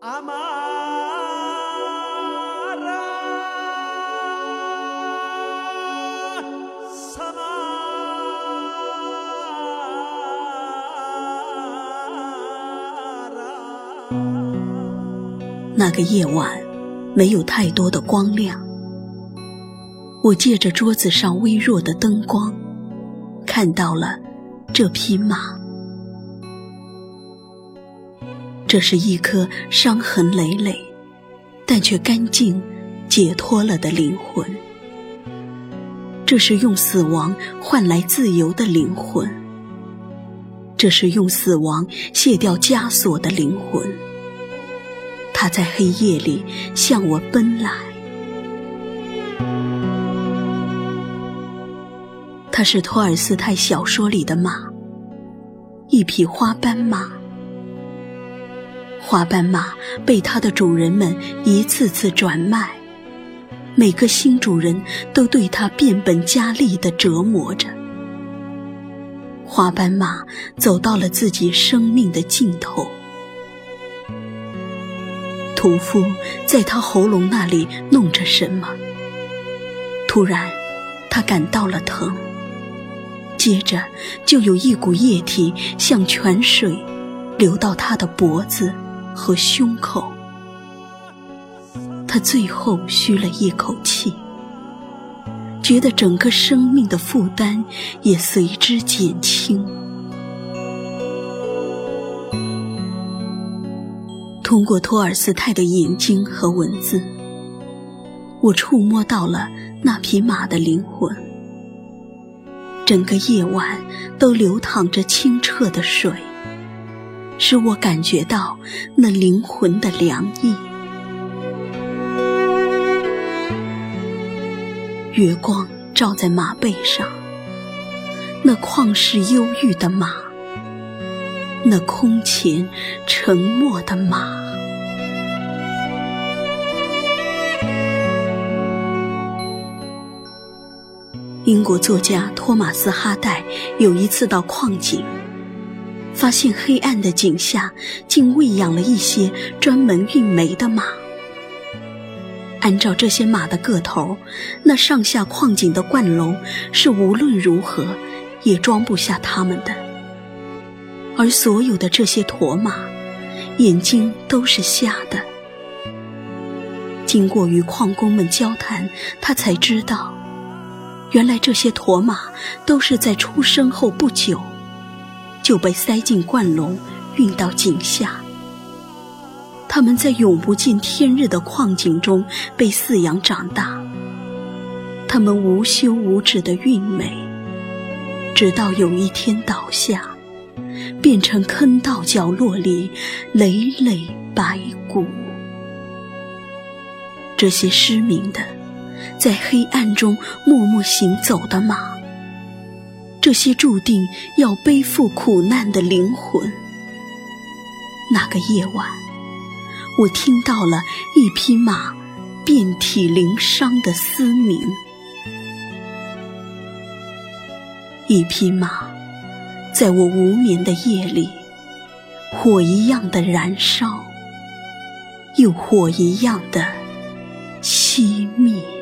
阿妈那个夜晚，没有太多的光亮。我借着桌子上微弱的灯光，看到了这匹马。这是一颗伤痕累累，但却干净、解脱了的灵魂。这是用死亡换来自由的灵魂。这是用死亡卸掉枷锁的灵魂。他在黑夜里向我奔来。他是托尔斯泰小说里的马，一匹花斑马。花斑马被它的主人们一次次转卖，每个新主人都对它变本加厉地折磨着。花斑马走到了自己生命的尽头。屠夫在他喉咙那里弄着什么？突然，他感到了疼。接着，就有一股液体像泉水流到他的脖子和胸口。他最后吁了一口气，觉得整个生命的负担也随之减轻。通过托尔斯泰的眼睛和文字，我触摸到了那匹马的灵魂。整个夜晚都流淌着清澈的水，使我感觉到那灵魂的凉意。月光照在马背上，那旷世忧郁的马。那空前沉默的马。英国作家托马斯·哈代有一次到矿井，发现黑暗的井下竟喂养了一些专门运煤的马。按照这些马的个头，那上下矿井的灌笼是无论如何也装不下它们的。而所有的这些驼马，眼睛都是瞎的。经过与矿工们交谈，他才知道，原来这些驼马都是在出生后不久，就被塞进灌笼，运到井下。他们在永不见天日的矿井中被饲养长大，他们无休无止的运美，直到有一天倒下。变成坑道角落里累累白骨。这些失明的，在黑暗中默默行走的马，这些注定要背负苦难的灵魂。那个夜晚，我听到了一匹马遍体鳞伤的嘶鸣，一匹马。在我无眠的夜里，火一样的燃烧，又火一样的熄灭。